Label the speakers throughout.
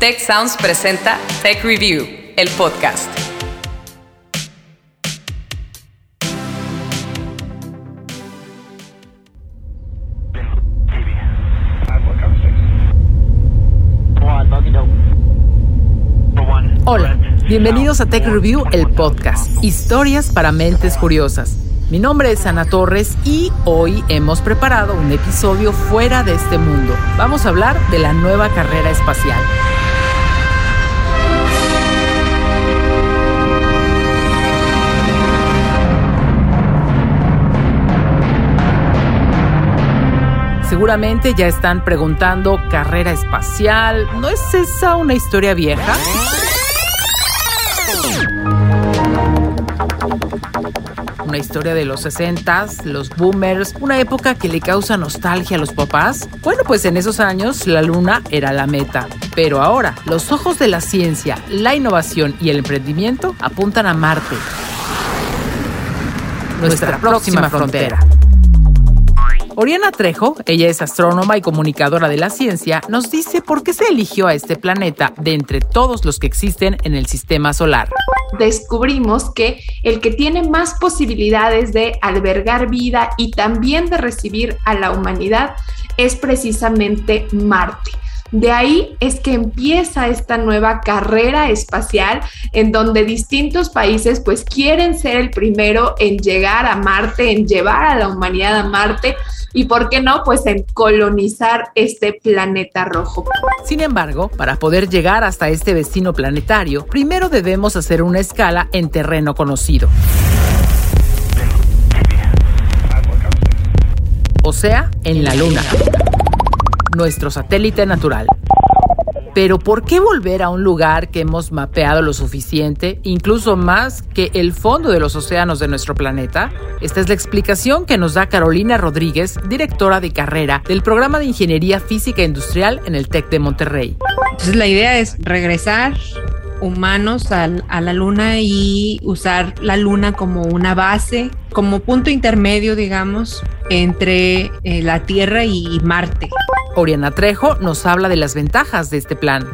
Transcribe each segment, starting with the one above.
Speaker 1: Tech Sounds presenta Tech Review, el podcast.
Speaker 2: Hola, bienvenidos a Tech Review, el podcast. Historias para mentes curiosas. Mi nombre es Ana Torres y hoy hemos preparado un episodio fuera de este mundo. Vamos a hablar de la nueva carrera espacial. Seguramente ya están preguntando, carrera espacial, ¿no es esa una historia vieja? Una historia de los 60 los boomers, una época que le causa nostalgia a los papás. Bueno, pues en esos años la luna era la meta. Pero ahora, los ojos de la ciencia, la innovación y el emprendimiento apuntan a Marte. Nuestra, próxima, frontera. Oriana Trejo, ella es astrónoma y comunicadora de la ciencia, nos dice por qué se eligió a este planeta de entre todos los que existen en el sistema solar.
Speaker 3: Descubrimos que el que tiene más posibilidades de albergar vida y también de recibir a la humanidad es precisamente Marte. De ahí es que empieza esta nueva carrera espacial en donde distintos países pues quieren ser el primero en llegar a Marte, en llevar a la humanidad a Marte y por qué no pues en colonizar este planeta rojo.
Speaker 2: Sin embargo, para poder llegar hasta este vecino planetario, primero debemos hacer una escala en terreno conocido. O sea, en la Luna nuestro satélite natural. Pero ¿por qué volver a un lugar que hemos mapeado lo suficiente, incluso más que el fondo de los océanos de nuestro planeta? Esta es la explicación que nos da Carolina Rodríguez, directora de carrera del programa de Ingeniería Física Industrial en el TEC de Monterrey.
Speaker 4: Entonces la idea es regresar humanos a, la luna y usar la luna como una base, como punto intermedio, digamos, entre eh, la Tierra y Marte.
Speaker 2: Oriana Trejo nos habla de las ventajas de este plan.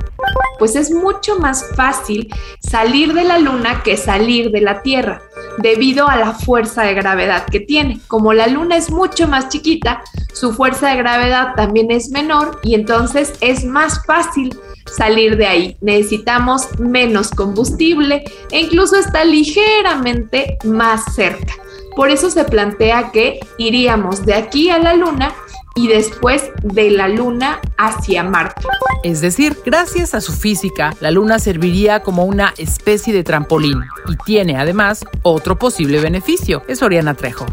Speaker 3: Pues es mucho más fácil salir de la luna que salir de la Tierra, debido a la fuerza de gravedad que tiene. Como la luna es mucho más chiquita, su fuerza de gravedad también es menor y entonces es más fácil salir de ahí. Necesitamos menos combustible e incluso está ligeramente más cerca. Por eso se plantea que iríamos de aquí a la Luna y después de la Luna hacia Marte.
Speaker 2: Es decir, gracias a su física, la Luna serviría como una especie de trampolín y tiene además otro posible beneficio. Es Oriana Trejo.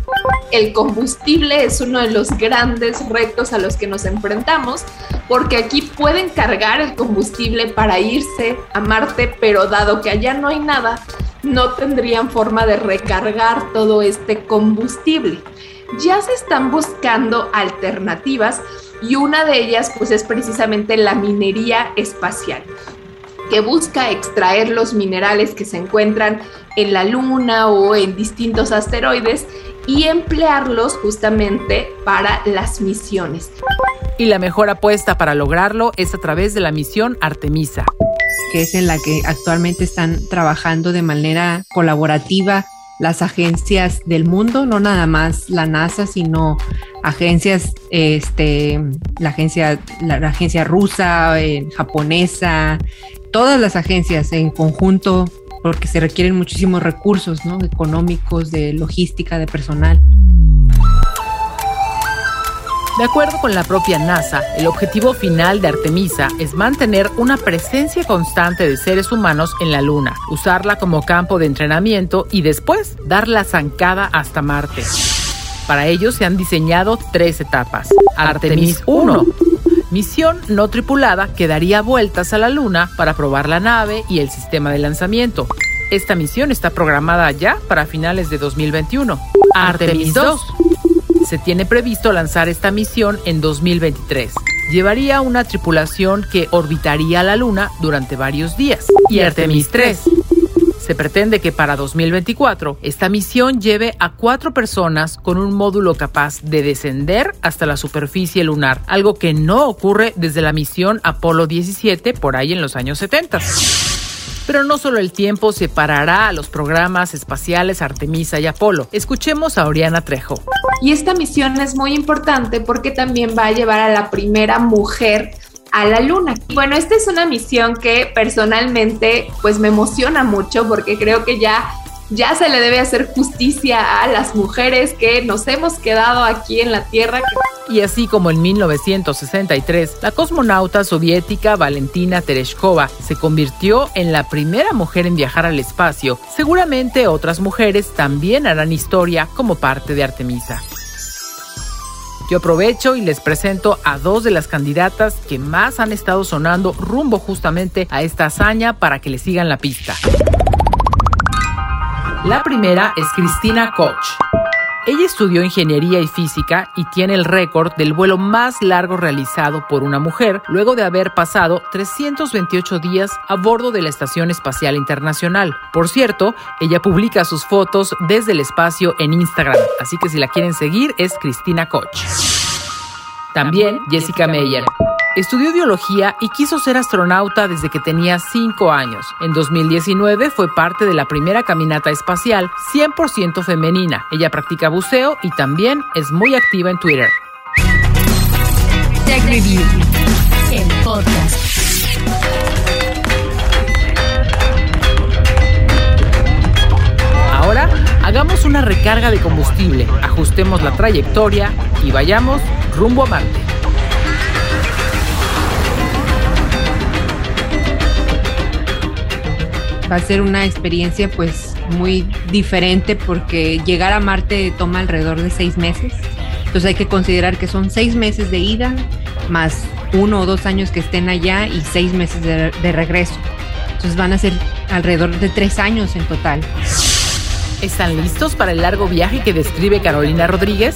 Speaker 3: El combustible es uno de los grandes retos a los que nos enfrentamos porque aquí pueden cargar el combustible para irse a Marte, pero dado que allá no hay nada, no tendrían forma de recargar todo este combustible ya se están buscando alternativas y una de ellas pues es precisamente la minería espacial que busca extraer los minerales que se encuentran en la Luna o en distintos asteroides y emplearlos justamente para las misiones.
Speaker 2: Y la mejor apuesta para lograrlo es a través de la misión Artemisa,
Speaker 4: que es en la que actualmente están trabajando de manera colaborativa las agencias del mundo, no nada más la NASA, sino agencias, este, la agencia, la, agencia rusa, eh, japonesa, todas las agencias en conjunto, porque se requieren muchísimos recursos, ¿no? Económicos, de logística, de personal.
Speaker 2: De acuerdo con la propia NASA, el objetivo final de Artemisa es mantener una presencia constante de seres humanos en la Luna, usarla como campo de entrenamiento y después dar la zancada hasta Marte. Para ello se han diseñado tres etapas. Artemis 1, misión no tripulada que daría vueltas a la Luna para probar la nave y el sistema de lanzamiento. Esta misión está programada ya para finales de 2021. Artemis 2 se tiene previsto lanzar esta misión en 2023. Llevaría una tripulación que orbitaría la Luna durante varios días. Y Artemis 3 Se pretende que para 2024 esta misión lleve a cuatro personas con un módulo capaz de descender hasta la superficie lunar, algo que no ocurre desde la misión Apolo 17 por ahí en los años 70. Pero no solo el tiempo separará a los programas espaciales Artemisa y Apolo. Escuchemos a Oriana Trejo.
Speaker 3: Y esta misión es muy importante porque también va a llevar a la primera mujer a la luna. Bueno, esta es una misión que personalmente pues me emociona mucho porque creo que ya ya se le debe hacer justicia a las mujeres que nos hemos quedado aquí en la Tierra.
Speaker 2: Y así como en 1963, la cosmonauta soviética Valentina Tereshkova se convirtió en la primera mujer en viajar al espacio, seguramente otras mujeres también harán historia como parte de Artemisa. Yo aprovecho y les presento a dos de las candidatas que más han estado sonando rumbo justamente a esta hazaña para que le sigan la pista. La primera es Cristina Koch. Ella estudió ingeniería y física y tiene el récord del vuelo más largo realizado por una mujer luego de haber pasado 328 días a bordo de la Estación Espacial Internacional. Por cierto, ella publica sus fotos desde el espacio en Instagram, así que si la quieren seguir es Cristina Koch. También Jessica Meyer. Estudió biología y quiso ser astronauta desde que tenía 5 años. En 2019 fue parte de la primera caminata espacial 100% femenina. Ella practica buceo y también es muy activa en Twitter.
Speaker 5: Tech Review, el podcast.
Speaker 2: Ahora hagamos una recarga de combustible, ajustemos la trayectoria y vayamos rumbo a Marte.
Speaker 4: Va a ser una experiencia pues muy diferente porque llegar a Marte toma alrededor de seis meses. Entonces hay que considerar que son seis meses de ida más uno o dos años que estén allá y seis meses de, de regreso. Entonces van a ser alrededor de tres años en total.
Speaker 2: ¿Están listos para el largo viaje que describe Carolina Rodríguez?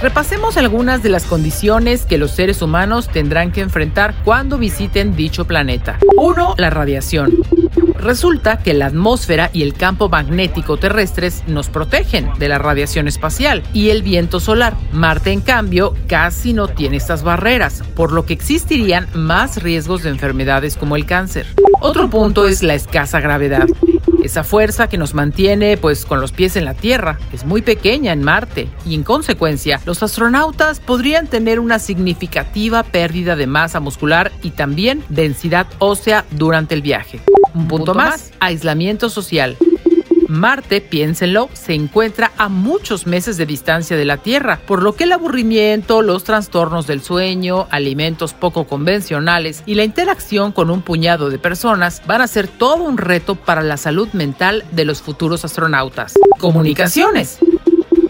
Speaker 2: Repasemos algunas de las condiciones que los seres humanos tendrán que enfrentar cuando visiten dicho planeta. 1. La radiación. Resulta que la atmósfera y el campo magnético terrestres nos protegen de la radiación espacial y el viento solar. Marte, en cambio, casi no tiene estas barreras, por lo que existirían más riesgos de enfermedades como el cáncer. Otro punto es la escasa gravedad. Esa fuerza que nos mantiene pues con los pies en la Tierra es muy pequeña en Marte y en consecuencia los astronautas podrían tener una significativa pérdida de masa muscular y también densidad ósea durante el viaje. Un punto más, aislamiento social. Marte, piénsenlo, se encuentra a muchos meses de distancia de la Tierra, por lo que el aburrimiento, los trastornos del sueño, alimentos poco convencionales y la interacción con un puñado de personas van a ser todo un reto para la salud mental de los futuros astronautas. Comunicaciones.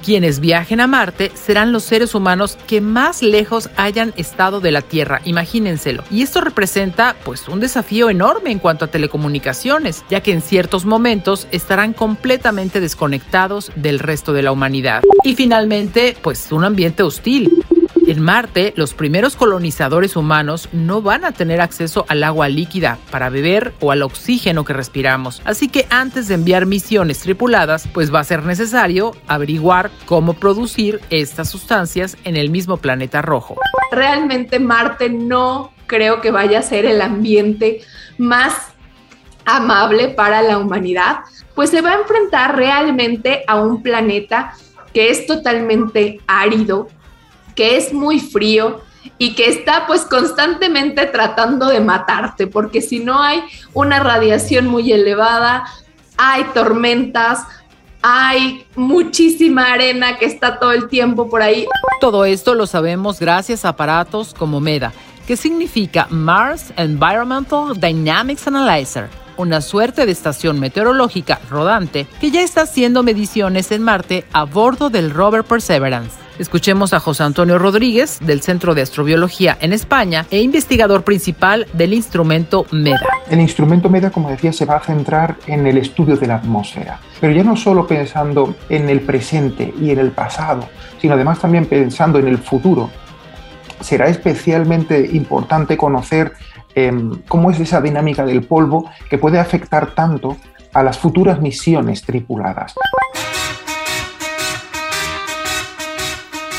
Speaker 2: Quienes viajen a Marte serán los seres humanos que más lejos hayan estado de la Tierra, imagínenselo. Y esto representa pues un desafío enorme en cuanto a telecomunicaciones, ya que en ciertos momentos estarán completamente desconectados del resto de la humanidad. Y finalmente, pues un ambiente hostil. En Marte, los primeros colonizadores humanos no van a tener acceso al agua líquida para beber o al oxígeno que respiramos. Así que antes de enviar misiones tripuladas, pues va a ser necesario averiguar cómo producir estas sustancias en el mismo planeta rojo.
Speaker 3: Realmente Marte no creo que vaya a ser el ambiente más amable para la humanidad, pues se va a enfrentar realmente a un planeta que es totalmente árido, que es muy frío y que está pues constantemente tratando de matarte, porque si no hay una radiación muy elevada, hay tormentas, hay muchísima arena que está todo el tiempo por ahí.
Speaker 2: Todo esto lo sabemos gracias a aparatos como MEDA, que significa Mars Environmental Dynamics Analyzer una suerte de estación meteorológica rodante que ya está haciendo mediciones en Marte a bordo del rover Perseverance. Escuchemos a José Antonio Rodríguez del Centro de Astrobiología en España e investigador principal del instrumento MEDA.
Speaker 6: El instrumento MEDA, como decía, se va a centrar en el estudio de la atmósfera, pero ya no solo pensando en el presente y en el pasado, sino además también pensando en el futuro. Será especialmente importante conocer em, cómo es esa dinámica del polvo que puede afectar tanto a las futuras misiones tripuladas.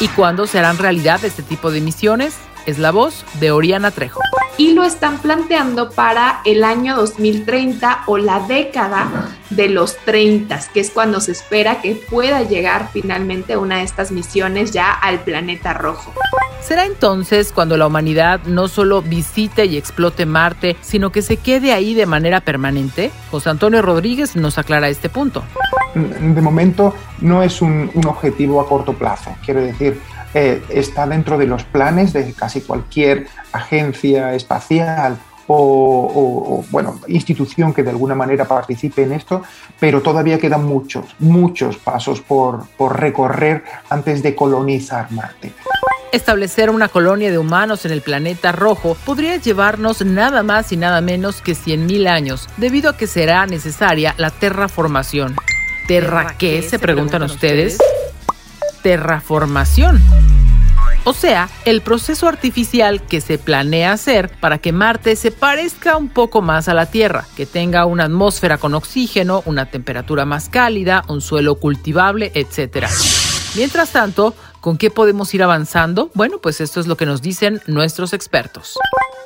Speaker 2: ¿Y cuándo se harán realidad este tipo de misiones? Es la voz de Oriana Trejo.
Speaker 3: Y lo están planteando para el año 2030 o la década de los 30, que es cuando se espera que pueda llegar finalmente una de estas misiones ya al planeta rojo.
Speaker 2: ¿Será entonces cuando la humanidad no solo visite y explote Marte, sino que se quede ahí de manera permanente? José Antonio Rodríguez nos aclara este punto.
Speaker 6: De momento no es un, un objetivo a corto plazo, quiero decir, eh, está dentro de los planes de casi cualquier agencia espacial o, bueno, institución que de alguna manera participe en esto, pero todavía quedan muchos, muchos pasos por, por recorrer antes de colonizar Marte.
Speaker 2: Establecer una colonia de humanos en el planeta rojo podría llevarnos nada más y nada menos que 100.000 años, debido a que será necesaria la terraformación. ¿Terra qué? se preguntan ustedes terraformación. O sea, el proceso artificial que se planea hacer para que Marte se parezca un poco más a la Tierra, que tenga una atmósfera con oxígeno, una temperatura más cálida, un suelo cultivable, etc. Mientras tanto, ¿con qué podemos ir avanzando? Bueno, pues esto es lo que nos dicen nuestros expertos.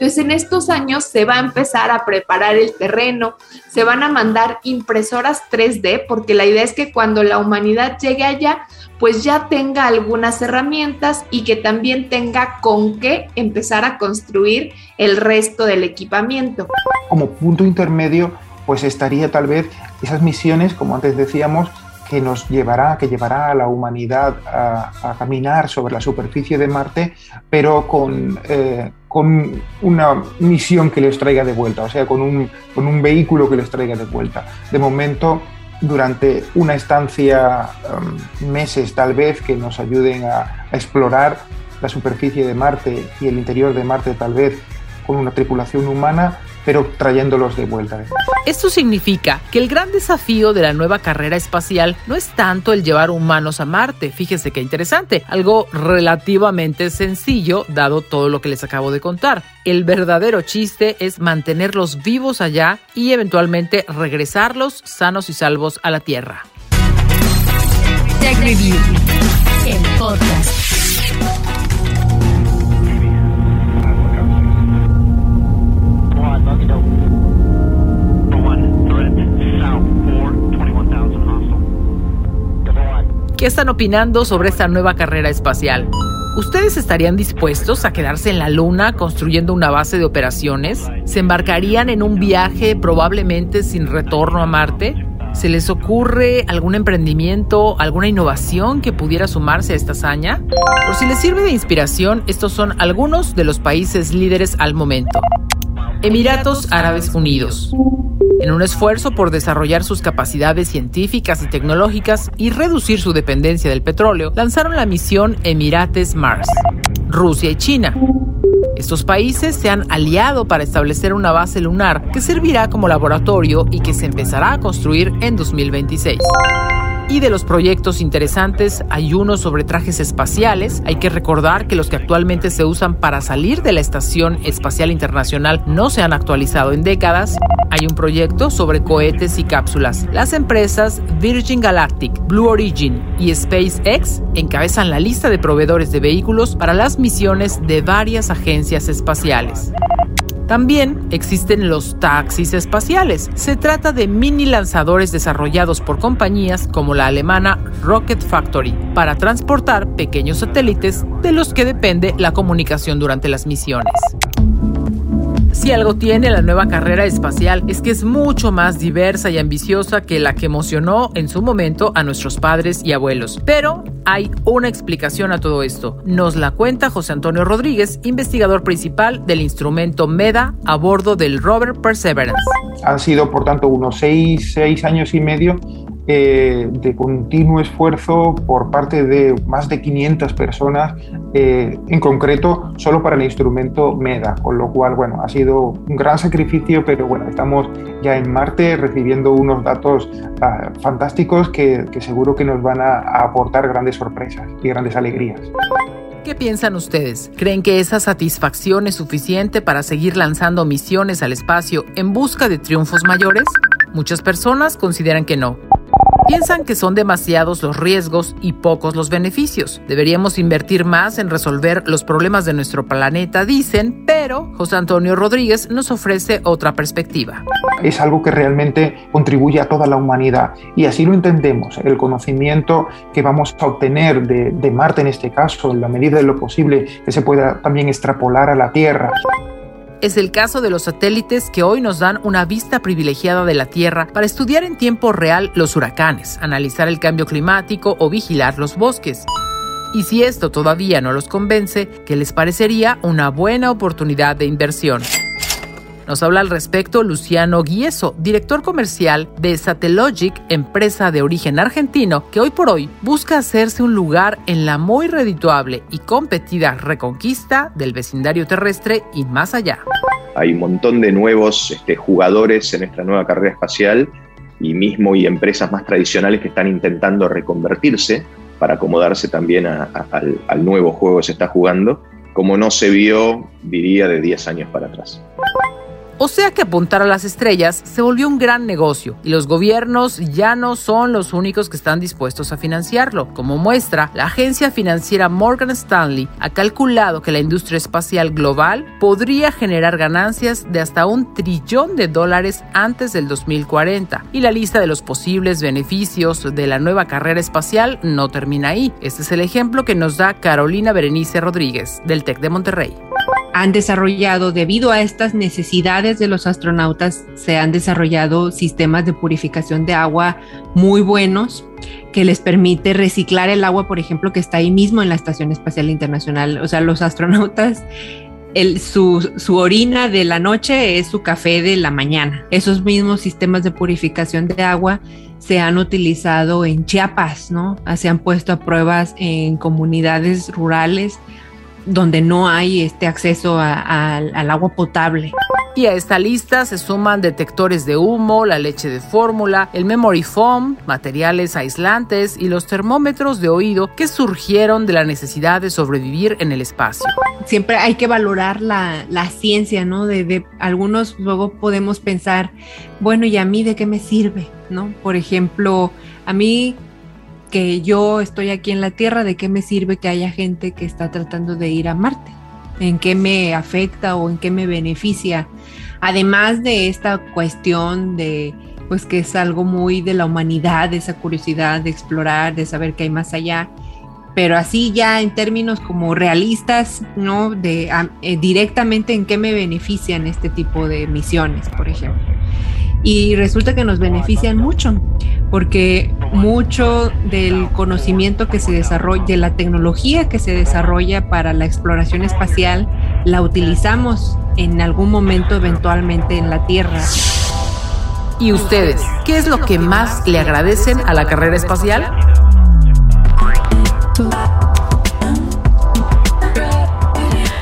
Speaker 3: Pues en estos años se va a empezar a preparar el terreno, se van a mandar impresoras 3D, porque la idea es que cuando la humanidad llegue allá, pues ya tenga algunas herramientas y que también tenga con qué empezar a construir el resto del equipamiento.
Speaker 6: Como punto intermedio, pues estaría tal vez esas misiones, como antes decíamos, que nos llevará, que llevará a la humanidad a, caminar sobre la superficie de Marte, pero con, eh, con una misión que les traiga de vuelta, o sea, con un, con un vehículo que les traiga de vuelta. De momento, durante una estancia, um, meses tal vez, que nos ayuden a, explorar la superficie de Marte y el interior de Marte tal vez con una tripulación humana, pero trayéndolos de vuelta.
Speaker 2: Esto significa que el gran desafío de la nueva carrera espacial no es tanto el llevar humanos a Marte, fíjense qué interesante, algo relativamente sencillo dado todo lo que les acabo de contar. El verdadero chiste es mantenerlos vivos allá y eventualmente regresarlos sanos y salvos a la Tierra.
Speaker 5: Tech Review, el podcast.
Speaker 2: ¿Qué están opinando sobre esta nueva carrera espacial? ¿Ustedes estarían dispuestos a quedarse en la Luna construyendo una base de operaciones? ¿Se embarcarían en un viaje probablemente sin retorno a Marte? ¿Se les ocurre algún emprendimiento, alguna innovación que pudiera sumarse a esta hazaña? Por si les sirve de inspiración, estos son algunos de los países líderes al momento. Emiratos Árabes Unidos. En un esfuerzo por desarrollar sus capacidades científicas y tecnológicas y reducir su dependencia del petróleo, lanzaron la misión Emirates Mars. Rusia y China. Estos países se han aliado para establecer una base lunar que servirá como laboratorio y que se empezará a construir en 2026. Y de los proyectos interesantes hay uno sobre trajes espaciales. Hay que recordar que los que actualmente se usan para salir de la Estación Espacial Internacional no se han actualizado en décadas. Hay un proyecto sobre cohetes y cápsulas. Las empresas Virgin Galactic, Blue Origin y SpaceX encabezan la lista de proveedores de vehículos para las misiones de varias agencias espaciales. También existen los taxis espaciales. Se trata de mini lanzadores desarrollados por compañías como la alemana Rocket Factory para transportar pequeños satélites de los que depende la comunicación durante las misiones. Si algo tiene la nueva carrera espacial es que es mucho más diversa y ambiciosa que la que emocionó en su momento a nuestros padres y abuelos. Pero hay una explicación a todo esto. Nos la cuenta José Antonio Rodríguez, investigador principal del instrumento MEDA a bordo del rover Perseverance.
Speaker 6: Han sido, por tanto, unos seis, seis años y medio eh, de continuo esfuerzo por parte de más de 500 personas, eh, en concreto solo para el instrumento MEDA, con lo cual, bueno, ha sido un gran sacrificio, pero bueno, estamos ya en Marte recibiendo unos datos ah, fantásticos que, seguro que nos van a aportar grandes sorpresas y grandes alegrías.
Speaker 2: ¿Qué piensan ustedes? ¿Creen que esa satisfacción es suficiente para seguir lanzando misiones al espacio en busca de triunfos mayores? Muchas personas consideran que no. Piensan que son demasiados los riesgos y pocos los beneficios. Deberíamos invertir más en resolver los problemas de nuestro planeta, dicen, pero José Antonio Rodríguez nos ofrece otra perspectiva.
Speaker 6: Es algo que realmente contribuye a toda la humanidad y así lo entendemos. El conocimiento que vamos a obtener de, Marte en este caso, en la medida de lo posible, que se pueda también extrapolar a la Tierra
Speaker 2: es el caso de los satélites que hoy nos dan una vista privilegiada de la Tierra para estudiar en tiempo real los huracanes, analizar el cambio climático o vigilar los bosques. Y si esto todavía no los convence, ¿qué les parecería una buena oportunidad de inversión? Nos habla al respecto Luciano Guieso, director comercial de Satellogic, empresa de origen argentino que hoy por hoy busca hacerse un lugar en la muy redituable y competida reconquista del vecindario terrestre y más allá.
Speaker 7: Hay un montón de nuevos este, jugadores en esta nueva carrera espacial y mismo y empresas más tradicionales que están intentando reconvertirse para acomodarse también al, al nuevo juego que se está jugando, como no se vio, diría, de 10 años para atrás.
Speaker 2: O sea que apuntar a las estrellas se volvió un gran negocio y los gobiernos ya no son los únicos que están dispuestos a financiarlo. Como muestra, la agencia financiera Morgan Stanley ha calculado que la industria espacial global podría generar ganancias de hasta un trillón de dólares antes del 2040 y la lista de los posibles beneficios de la nueva carrera espacial no termina ahí. Este es el ejemplo que nos da Carolina Berenice Rodríguez del TEC de Monterrey
Speaker 4: han desarrollado, debido a estas necesidades de los astronautas, se han desarrollado sistemas de purificación de agua muy buenos que les permite reciclar el agua, por ejemplo, que está ahí mismo en la Estación Espacial Internacional. O sea, los astronautas, el, su, su orina de la noche es su café de la mañana. Esos mismos sistemas de purificación de agua se han utilizado en Chiapas, ¿no? Se han puesto a pruebas en comunidades rurales donde no hay este acceso al agua potable.
Speaker 2: Y a esta lista se suman detectores de humo, la leche de fórmula, el memory foam, materiales aislantes y los termómetros de oído que surgieron de la necesidad de sobrevivir en el espacio.
Speaker 4: Siempre hay que valorar la, ciencia, ¿no? De, algunos luego podemos pensar, bueno, ¿y a mí de qué me sirve? ¿No? Por ejemplo, a mí que yo estoy aquí en la Tierra, ¿de qué me sirve que haya gente que está tratando de ir a Marte? ¿En qué me afecta o en qué me beneficia? Además de esta cuestión de, pues que es algo muy de la humanidad, esa curiosidad de explorar, de saber qué hay más allá, pero así ya en términos como realistas, ¿no? De eh, directamente en qué me benefician este tipo de misiones, por ejemplo y resulta que nos benefician mucho, porque mucho del conocimiento que se desarrolla, de la tecnología que se desarrolla para la exploración espacial, la utilizamos en algún momento eventualmente en la Tierra.
Speaker 2: ¿Y ustedes? ¿Qué es lo que más le agradecen a la carrera espacial?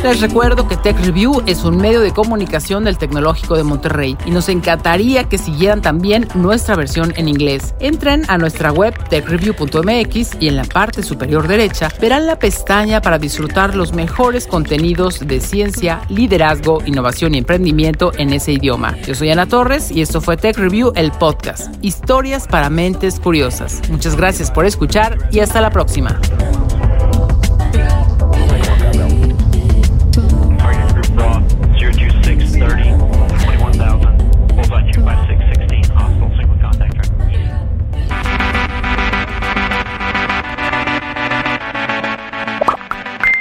Speaker 2: Les recuerdo que Tech Review es un medio de comunicación del Tecnológico de Monterrey y nos encantaría que siguieran también nuestra versión en inglés. Entren a nuestra web techreview.mx y en la parte superior derecha verán la pestaña para disfrutar los mejores contenidos de ciencia, liderazgo, innovación y emprendimiento en ese idioma. Yo soy Ana Torres y esto fue Tech Review, el podcast. Historias para mentes curiosas. Muchas gracias por escuchar y hasta la próxima.